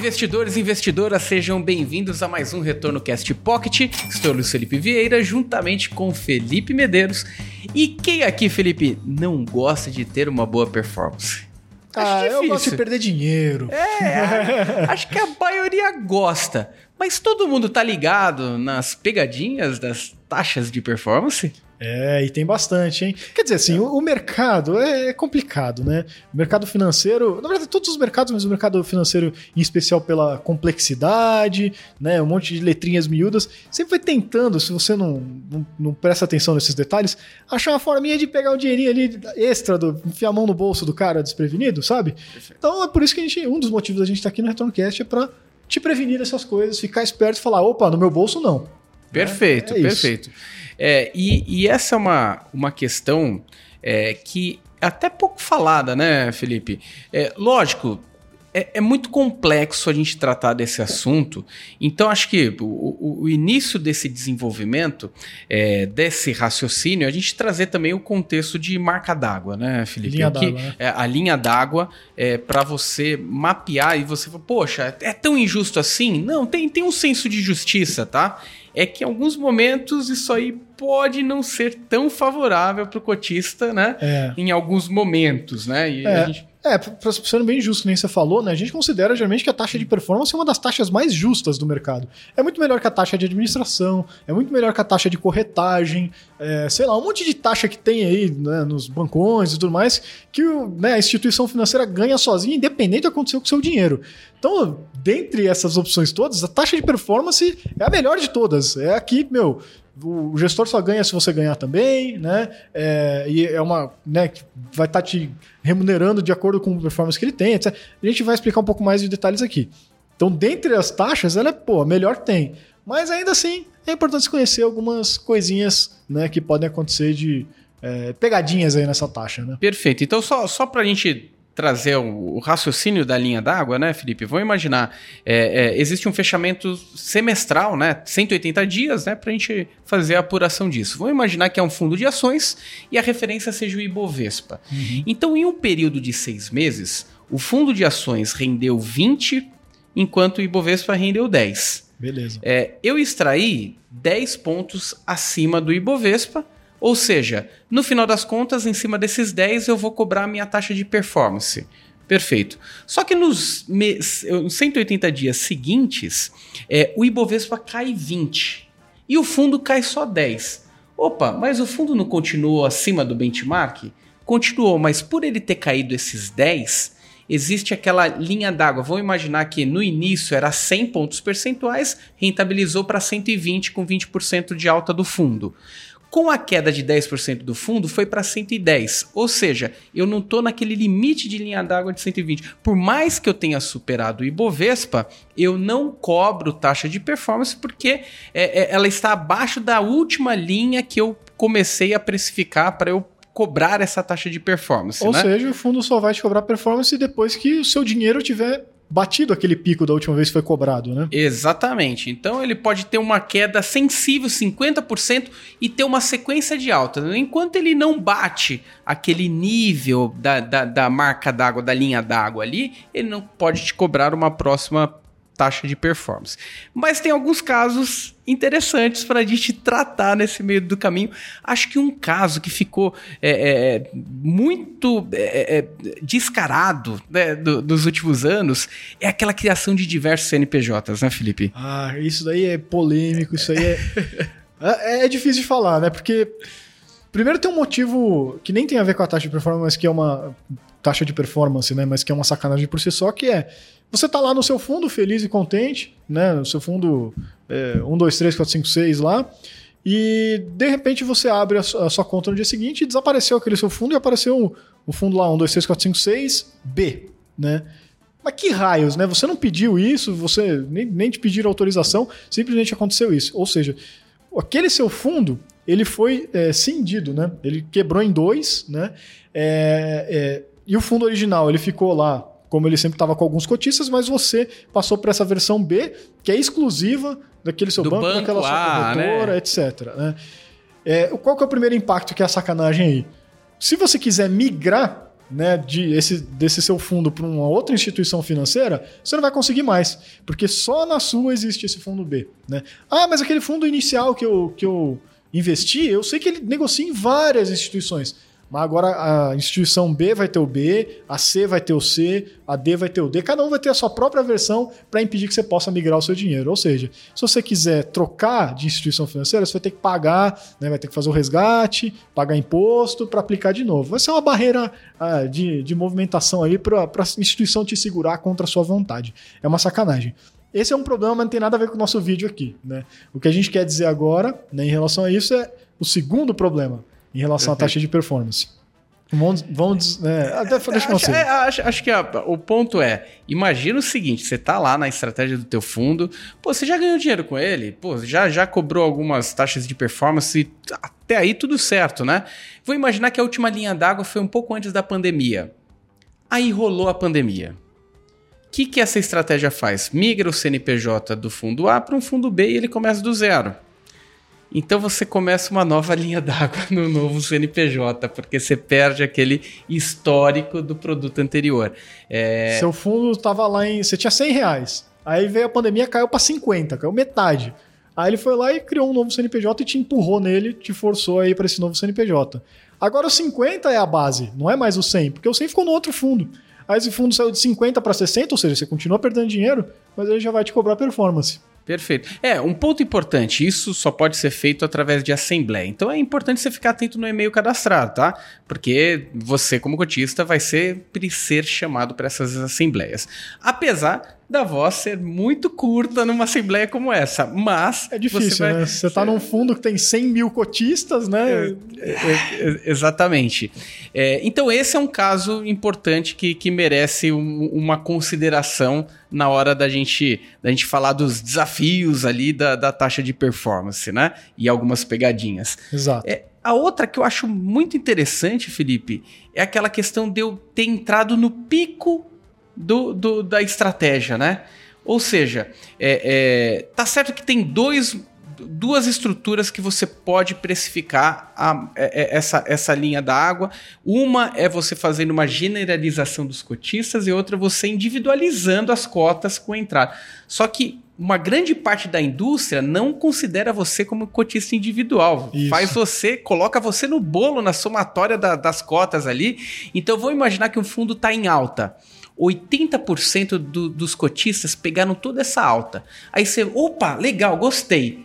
investidores e investidoras, sejam bem-vindos a mais um Retorno Cast Pocket. Estou Luiz Felipe Vieira, juntamente com Felipe Medeiros. E quem aqui, Felipe, não gosta de ter uma boa performance? ah, eu gosto de perder dinheiro. É, acho que a maioria gosta. Mas todo mundo tá ligado nas pegadinhas das taxas de performance? É, e tem bastante, hein? Quer dizer, assim, o, o mercado é, é, complicado, né? O mercado financeiro, na verdade, todos os mercados, mas o mercado financeiro, em especial pela complexidade, né? Um monte de letrinhas miúdas, sempre vai tentando, se você não, não, não presta atenção nesses detalhes, achar uma forminha de pegar o dinheirinho ali extra, do, enfiar a mão no bolso do cara desprevenido, sabe? Então é por isso que a gente, um dos motivos da gente estar tá aqui no RetornoCast é pra te prevenir dessas coisas, ficar esperto e falar, opa, no meu bolso não. Perfeito, é, é perfeito. É, e, e, essa é uma, uma questão é, que é até pouco falada, né, Felipe? É, lógico, é, é, muito complexo a gente tratar desse assunto. Então, acho que o, o início desse desenvolvimento, é, desse raciocínio, é a gente trazer também o contexto de marca d'água, né, Felipe? Linha d'água, né? é, a linha d'água é, para você mapear e você falar, poxa, é tão injusto assim? Não, tem, tem um senso de justiça, tá? é que em alguns momentos isso aí pode não ser tão favorável para o cotista, né? É. Em alguns momentos, né? E é. a gente é, ser bem justo, nem você falou, né? A gente considera geralmente que a taxa de performance é uma das taxas mais justas do mercado. É muito melhor que a taxa de administração, é muito melhor que a taxa de corretagem, é, sei lá, um monte de taxa que tem aí né, nos bancões e tudo mais, que né, a instituição financeira ganha sozinha, independente do que aconteceu com o seu dinheiro. Então, dentre essas opções todas, a taxa de performance é a melhor de todas. É aqui, meu, o gestor só ganha se você ganhar também, né? É, e é uma, né, que vai estar tá te remunerando de acordo com a performance que ele tem, etc. A gente vai explicar um pouco mais de detalhes aqui. Então, dentre as taxas, ela é, pô, a melhor tem. Mas ainda assim, é importante conhecer algumas coisinhas, né, que podem acontecer de é, pegadinhas aí nessa taxa, né? Perfeito. Então, só, só para a gente trazer o, o, raciocínio da linha d'água, né, Felipe? Vamos imaginar, é, é, existe um fechamento semestral, né, 180 dias, né, para a gente fazer a apuração disso. Vamos imaginar que é um fundo de ações e a referência seja o Ibovespa. Uhum. Então, em um período de seis meses, o fundo de ações rendeu 20, enquanto o Ibovespa rendeu 10. Beleza. É, eu extraí 10 pontos acima do Ibovespa, ou seja, no final das contas, em cima desses 10, eu vou cobrar a minha taxa de performance. Perfeito. Só que nos 180 dias seguintes, é, o Ibovespa cai 20 e o fundo cai só 10. Opa, mas o fundo não continuou acima do benchmark? Continuou, mas por ele ter caído esses 10, existe aquela linha d'água. Vamos imaginar que no início era 100 pontos percentuais, rentabilizou para 120 com 20% de alta do fundo. Com a queda de 10% do fundo, foi para 110. Ou seja, eu não estou naquele limite de linha d'água de 120. Por mais que eu tenha superado o Ibovespa, eu não cobro taxa de performance porque é, é, ela está abaixo da última linha que eu comecei a precificar para eu cobrar essa taxa de performance. Ou né? seja, o fundo só vai te cobrar performance depois que o seu dinheiro tiver batido aquele pico da última vez que foi cobrado, né? Exatamente. Então ele pode ter uma queda sensível, 50%, e ter uma sequência de alta. Enquanto ele não bate aquele nível da, da, da marca d'água, da linha d'água ali, ele não pode te cobrar uma próxima taxa de performance. Mas tem alguns casos interessantes para a gente tratar nesse meio do caminho. Acho que um caso que ficou é, é, muito é, é descarado né, do, dos últimos anos é aquela criação de diversos CNPJs, né, Felipe? Ah, isso daí é polêmico, isso aí é, é, é difícil de falar, né? Porque primeiro tem um motivo que nem tem a ver com a taxa de performance, mas que é uma taxa de performance, né? Mas que é uma sacanagem por si só, que é você está lá no seu fundo, feliz e contente, né? No seu fundo é, 1, 2, 3, 4, 5, 6 lá. E de repente você abre a sua, a sua conta no dia seguinte e desapareceu aquele seu fundo e apareceu o fundo lá 1, 2, 3, 4, 5, 6, B, né? Mas que raios, né? Você não pediu isso, você nem, nem te pediram autorização, simplesmente aconteceu isso. Ou seja, aquele seu fundo, ele foi é, cindido, né? Ele quebrou em dois, né? É, é, e o fundo original, ele ficou lá como ele sempre estava com alguns cotistas, mas você passou para essa versão B, que é exclusiva daquele seu Do banco, banco daquela sua A, corretora, né? etc. Né? É, qual que é o primeiro impacto que é a sacanagem aí? Se você quiser migrar né, de esse, desse seu fundo para uma outra instituição financeira, você não vai conseguir mais, porque só na sua existe esse fundo B. Né? Ah, mas aquele fundo inicial que eu, que eu investi, eu sei que ele negocia em várias instituições. Mas agora a instituição B vai ter o B, a C vai ter o C, a D vai ter o D. Cada um vai ter a sua própria versão para impedir que você possa migrar o seu dinheiro. Ou seja, se você quiser trocar de instituição financeira, você vai ter que pagar, né, vai ter que fazer o resgate, pagar imposto para aplicar de novo. Vai ser uma barreira ah, de, de movimentação aí para a instituição te segurar contra a sua vontade. É uma sacanagem. Esse é um problema, mas não tem nada a ver com o nosso vídeo aqui. Né? O que a gente quer dizer agora, né, em relação a isso, é o segundo problema em relação à taxa de performance. Vamos, vamos né, até deixa acho, é, acho, acho, que a, o ponto é, imagina o seguinte, você tá lá na estratégia do teu fundo, pô, você já ganhou dinheiro com ele, pô, já, já cobrou algumas taxas de performance, até aí tudo certo, né? Vou imaginar que a última linha d'água foi um pouco antes da pandemia. Aí rolou a pandemia. O que, que essa estratégia faz? Migra o CNPJ do fundo A para um fundo B e ele começa do zero. Então você começa uma nova linha d'água no novo CNPJ, porque você perde aquele histórico do produto anterior. É... Seu fundo estava lá em. Você tinha 100 reais. Aí veio a pandemia, caiu para 50, caiu metade. Aí ele foi lá e criou um novo CNPJ e te empurrou nele, te forçou aí para esse novo CNPJ. Agora o 50 é a base, não é mais o 100, porque o 100 ficou no outro fundo. Aí esse fundo saiu de 50 para 60, ou seja, você continua perdendo dinheiro, mas ele já vai te cobrar performance. Perfeito. É, um ponto importante, isso só pode ser feito através de assembleia. Então é importante você ficar atento no e-mail cadastrado, tá? Porque você, como cotista, vai sempre ser chamado para essas assembleias. Apesar da voz ser muito curta numa assembleia como essa, mas... É difícil, você vai... né? Você está num fundo que tem 100 mil cotistas, né? É, é, é, exatamente. É, então esse é um caso importante que, que merece um, uma consideração na hora da gente, da gente falar dos desafios ali da, da taxa de performance, né? E algumas pegadinhas. Exato. A outra que eu acho muito interessante, Felipe, é aquela questão de eu ter entrado no pico do, do, da estratégia, né? Ou seja, é, é, tá certo que tem dois, duas estruturas que você pode precificar a, é, é, essa, essa linha da água. Uma é você fazendo uma generalização dos cotistas e outra você individualizando as cotas com a entrada. Só que uma grande parte da indústria não considera você como cotista individual. Isso. Faz você, coloca você no bolo, na somatória da, das cotas ali. Então vou imaginar que um fundo está em alta. 80% do, dos cotistas pegaram toda essa alta. Aí você, opa, legal, gostei.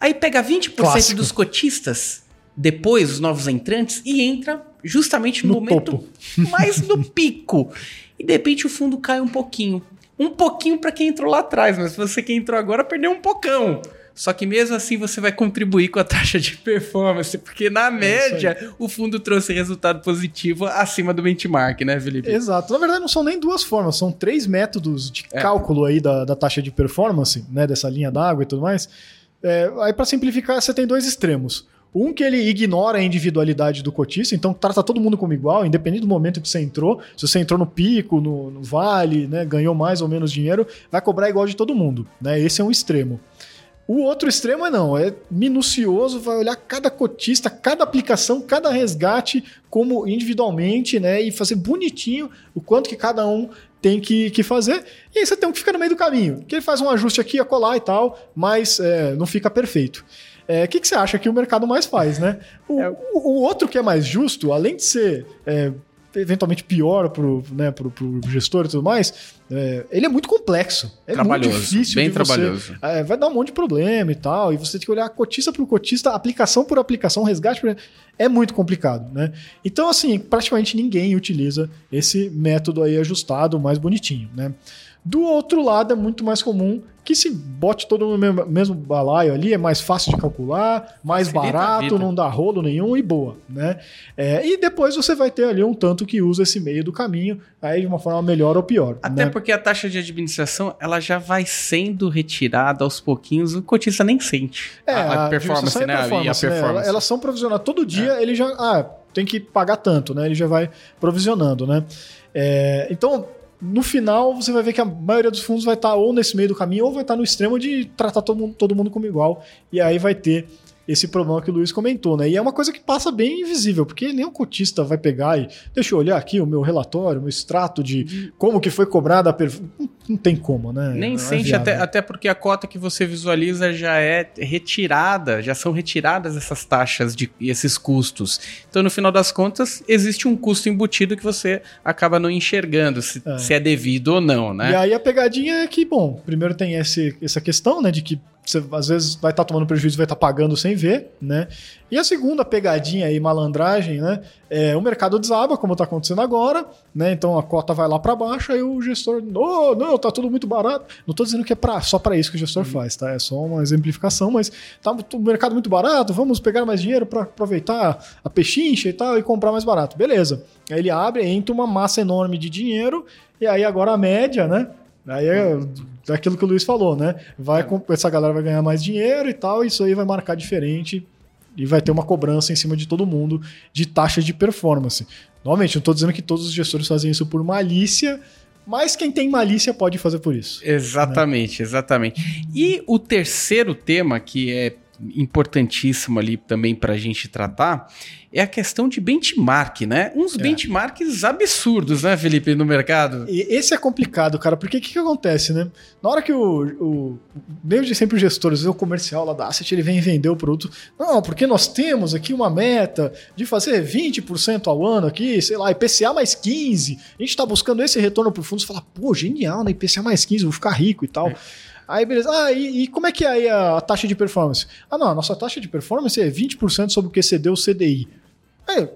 Aí pega 20% Clássico. dos cotistas, depois os novos entrantes, e entra justamente no, no momento topo. mais no pico. E de repente o fundo cai um pouquinho. Um pouquinho para quem entrou lá atrás, mas você que entrou agora perdeu um pocão. Só que mesmo assim você vai contribuir com a taxa de performance, porque na é média o fundo trouxe resultado positivo acima do benchmark, né, Felipe? Exato. Na verdade, não são nem duas formas, são três métodos de é. cálculo aí da, da taxa de performance, né, dessa linha d'água e tudo mais. É, aí, para simplificar, você tem dois extremos. Um que ele ignora a individualidade do cotista, então trata todo mundo como igual, independente do momento que você entrou. Se você entrou no pico, no, no vale, né, ganhou mais ou menos dinheiro, vai cobrar igual de todo mundo. Né? Esse é um extremo. O outro extremo é não, é minucioso, vai olhar cada cotista, cada aplicação, cada resgate como individualmente, né? E fazer bonitinho o quanto que cada um tem que, que fazer. E aí você tem que ficar no meio do caminho. Que ele faz um ajuste aqui, acolá e tal, mas é, não fica perfeito. O é, que, que você acha que o mercado mais faz, né? O, é. o, o outro que é mais justo, além de ser é, eventualmente pior pro, né, pro, pro gestor e tudo mais, é, ele é muito complexo. É trabalhoso, muito difícil. Bem trabalhoso. é, vai dar um monte de problema e tal. E você tem que olhar cotista por cotista, aplicação por aplicação, resgate por. É muito complicado, né? Então, assim, praticamente ninguém utiliza esse método aí ajustado, mais bonitinho, né? Do outro lado, é muito mais comum que se bote todo no mesmo, mesmo balaio ali, é mais fácil de calcular, mais barato, não dá rolo nenhum e boa, né? É, e depois você vai ter ali um tanto que usa esse meio do caminho, aí de uma forma melhor ou pior. Até né? porque a taxa de administração, ela já vai sendo retirada aos pouquinhos, o cotista nem sente é, a, a, performance, né? Performance, e a performance. Né? Elas são provisionadas todo dia, é. ele já... Ah, tem que pagar tanto, né? Ele já vai provisionando, né? É, então, no final você vai ver que a maioria dos fundos vai estar ou nesse meio do caminho ou vai estar no extremo de tratar todo mundo, todo mundo como igual. E aí vai ter esse problema que o Luiz comentou, né? E é uma coisa que passa bem invisível, porque nenhum cotista vai pegar e deixa eu olhar aqui o meu relatório, o meu extrato de como que foi cobrada a per... não, tem como, né? Nem Não é sente, viável. até, até porque a cota que você visualiza já é retirada, já são retiradas essas taxas de, e esses custos. Então, no final das contas, existe um custo embutido que você acaba não enxergando se É. se é devido ou não, né? E aí a pegadinha é que, bom, primeiro tem esse, essa questão, né, de que você às vezes vai estar tomando prejuízo e vai estar pagando sem ver, né? E a segunda pegadinha aí, malandragem, né? É, o mercado desaba, como está acontecendo agora, né? Então a cota vai lá para baixo, aí o gestor, oh, não, tá tudo muito barato. Não estou dizendo que é pra, só para isso que o gestor faz, tá? É só uma exemplificação, mas tá o mercado muito barato, vamos pegar mais dinheiro para aproveitar a pechincha e tal e comprar mais barato. Beleza. Aí ele abre, entra uma massa enorme de dinheiro, e aí agora a média, né? Aí é aquilo que o Luiz falou, né? Vai, com- essa galera vai ganhar mais dinheiro e tal, e isso aí vai marcar diferente e vai ter uma cobrança em cima de todo mundo de taxa de performance. Novamente, não estou dizendo que todos os gestores fazem isso por malícia, mas quem tem malícia pode fazer por isso. Exatamente, exatamente. E o terceiro tema, que é importantíssimo ali também para a gente tratar, é a questão de benchmark, né? Uns É. benchmarks absurdos, né, Felipe, no mercado. E esse é complicado, cara, porque o que, que acontece, né? Na hora que o, o. Desde sempre o gestor, às vezes o comercial lá da Asset, ele vem vender o produto. Não, porque nós temos aqui uma meta de fazer 20% ao ano aqui, sei lá, IPCA mais 15. A gente tá buscando esse retorno pro fundo. Você fala, pô, genial, né? IPCA mais 15, vou ficar rico e tal. É. Aí, beleza. Ah, e, e como é que é aí a, a taxa de performance? Ah, não, a nossa taxa de performance é 20% sobre o que excedeu o CDI. É,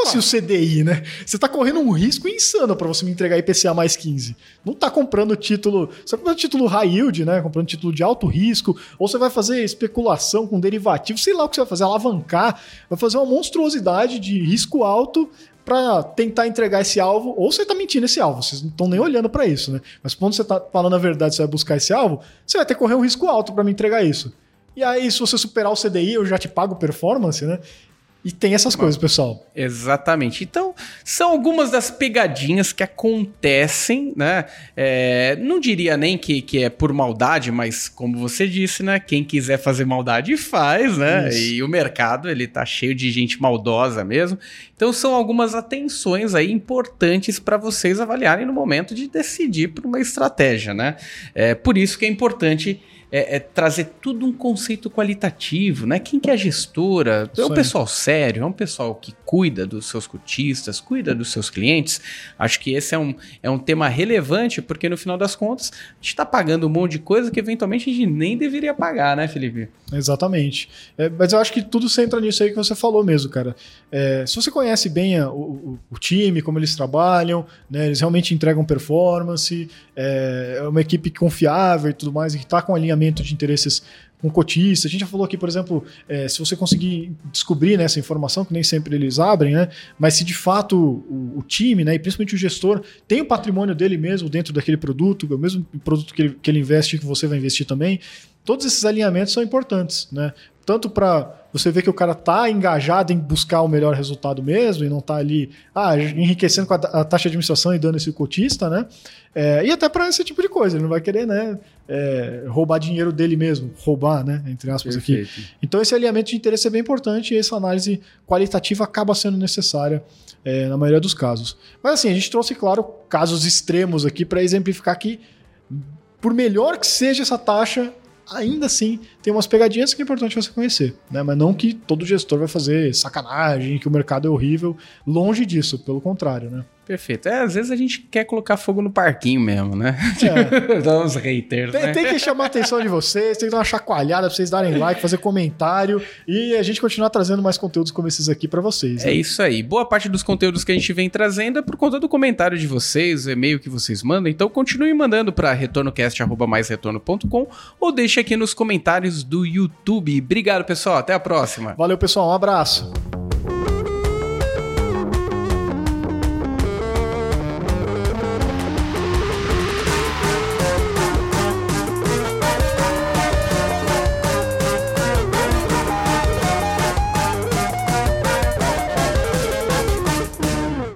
como assim o CDI, né? Você tá correndo um risco insano para você me entregar IPCA mais 15. Não tá comprando título. Você tá comprando título high yield, né? Comprando título de alto risco. Ou você vai fazer especulação com derivativo, sei lá o que você vai fazer, alavancar. Vai fazer uma monstruosidade de risco alto para tentar entregar esse alvo. Ou você tá mentindo esse alvo. Vocês não estão nem olhando para isso, né? Mas quando você tá falando a verdade, você vai buscar esse alvo, você vai ter que correr um risco alto para me entregar isso. E aí, se você superar o CDI, eu já te pago performance, né? E tem essas coisas, pessoal. Exatamente. Então, são algumas das pegadinhas que acontecem, né? É, não diria nem que, que é por maldade, mas como você disse, né? Quem quiser fazer maldade faz, né? Isso. E o mercado, ele tá cheio de gente maldosa mesmo. Então, são algumas atenções aí importantes para vocês avaliarem no momento de decidir por uma estratégia, né? É por isso que é importante é, é trazer tudo um conceito qualitativo, né? Quem que é a gestora? É um pessoal sério, é um pessoal que cuida dos seus cotistas, cuida dos seus clientes. Acho que esse é um, é um tema relevante, porque no final das contas, a gente está pagando um monte de coisa que eventualmente a gente nem deveria pagar, né, Felipe? Exatamente. É, mas eu acho que tudo centra nisso aí que você falou mesmo, cara. É, se você conhece bem a- o, o- time, como eles trabalham, né, eles realmente entregam performance, é, é uma equipe confiável e tudo mais, e que está com alinhamento de interesses com cotista. A gente já falou aqui, por exemplo, é, se você conseguir descobrir né, essa informação, que nem sempre eles abrem, né, mas se de fato o, o time, né, e principalmente o gestor, tem o patrimônio dele mesmo dentro daquele produto, o mesmo produto que ele, que ele investe, que você vai investir também, todos esses alinhamentos são importantes, né? Tanto para você ver que o cara tá engajado em buscar o melhor resultado mesmo e não tá ali ah, enriquecendo com a, a taxa de administração e dando esse cotista, né? É, e até para esse tipo de coisa, ele não vai querer, né? É, roubar dinheiro dele mesmo, roubar, né? Entre aspas aqui. Então esse alinhamento de interesse é bem importante e essa análise qualitativa acaba sendo necessária é, na maioria dos casos. Mas assim, a gente trouxe, claro, casos extremos aqui para exemplificar que, por melhor que seja essa taxa, ainda assim tem umas pegadinhas que é importante você conhecer, né? Mas não que todo gestor vai fazer sacanagem, que o mercado é horrível, longe disso, pelo contrário, né? Perfeito. É, às vezes a gente quer colocar fogo no parquinho mesmo, né? É. Dá uns haters, Tem, né? tem que chamar a atenção de vocês, tem que dar uma chacoalhada pra vocês darem like, fazer comentário e a gente continuar trazendo mais conteúdos como esses aqui pra vocês. É né? isso aí. Boa parte dos conteúdos que a gente vem trazendo é por conta do comentário de vocês, o e-mail que vocês mandam. Então continue mandando para retornocast@maisretorno.com ou deixe aqui nos comentários do YouTube. Obrigado, pessoal. Até a próxima. Valeu, pessoal. Um abraço.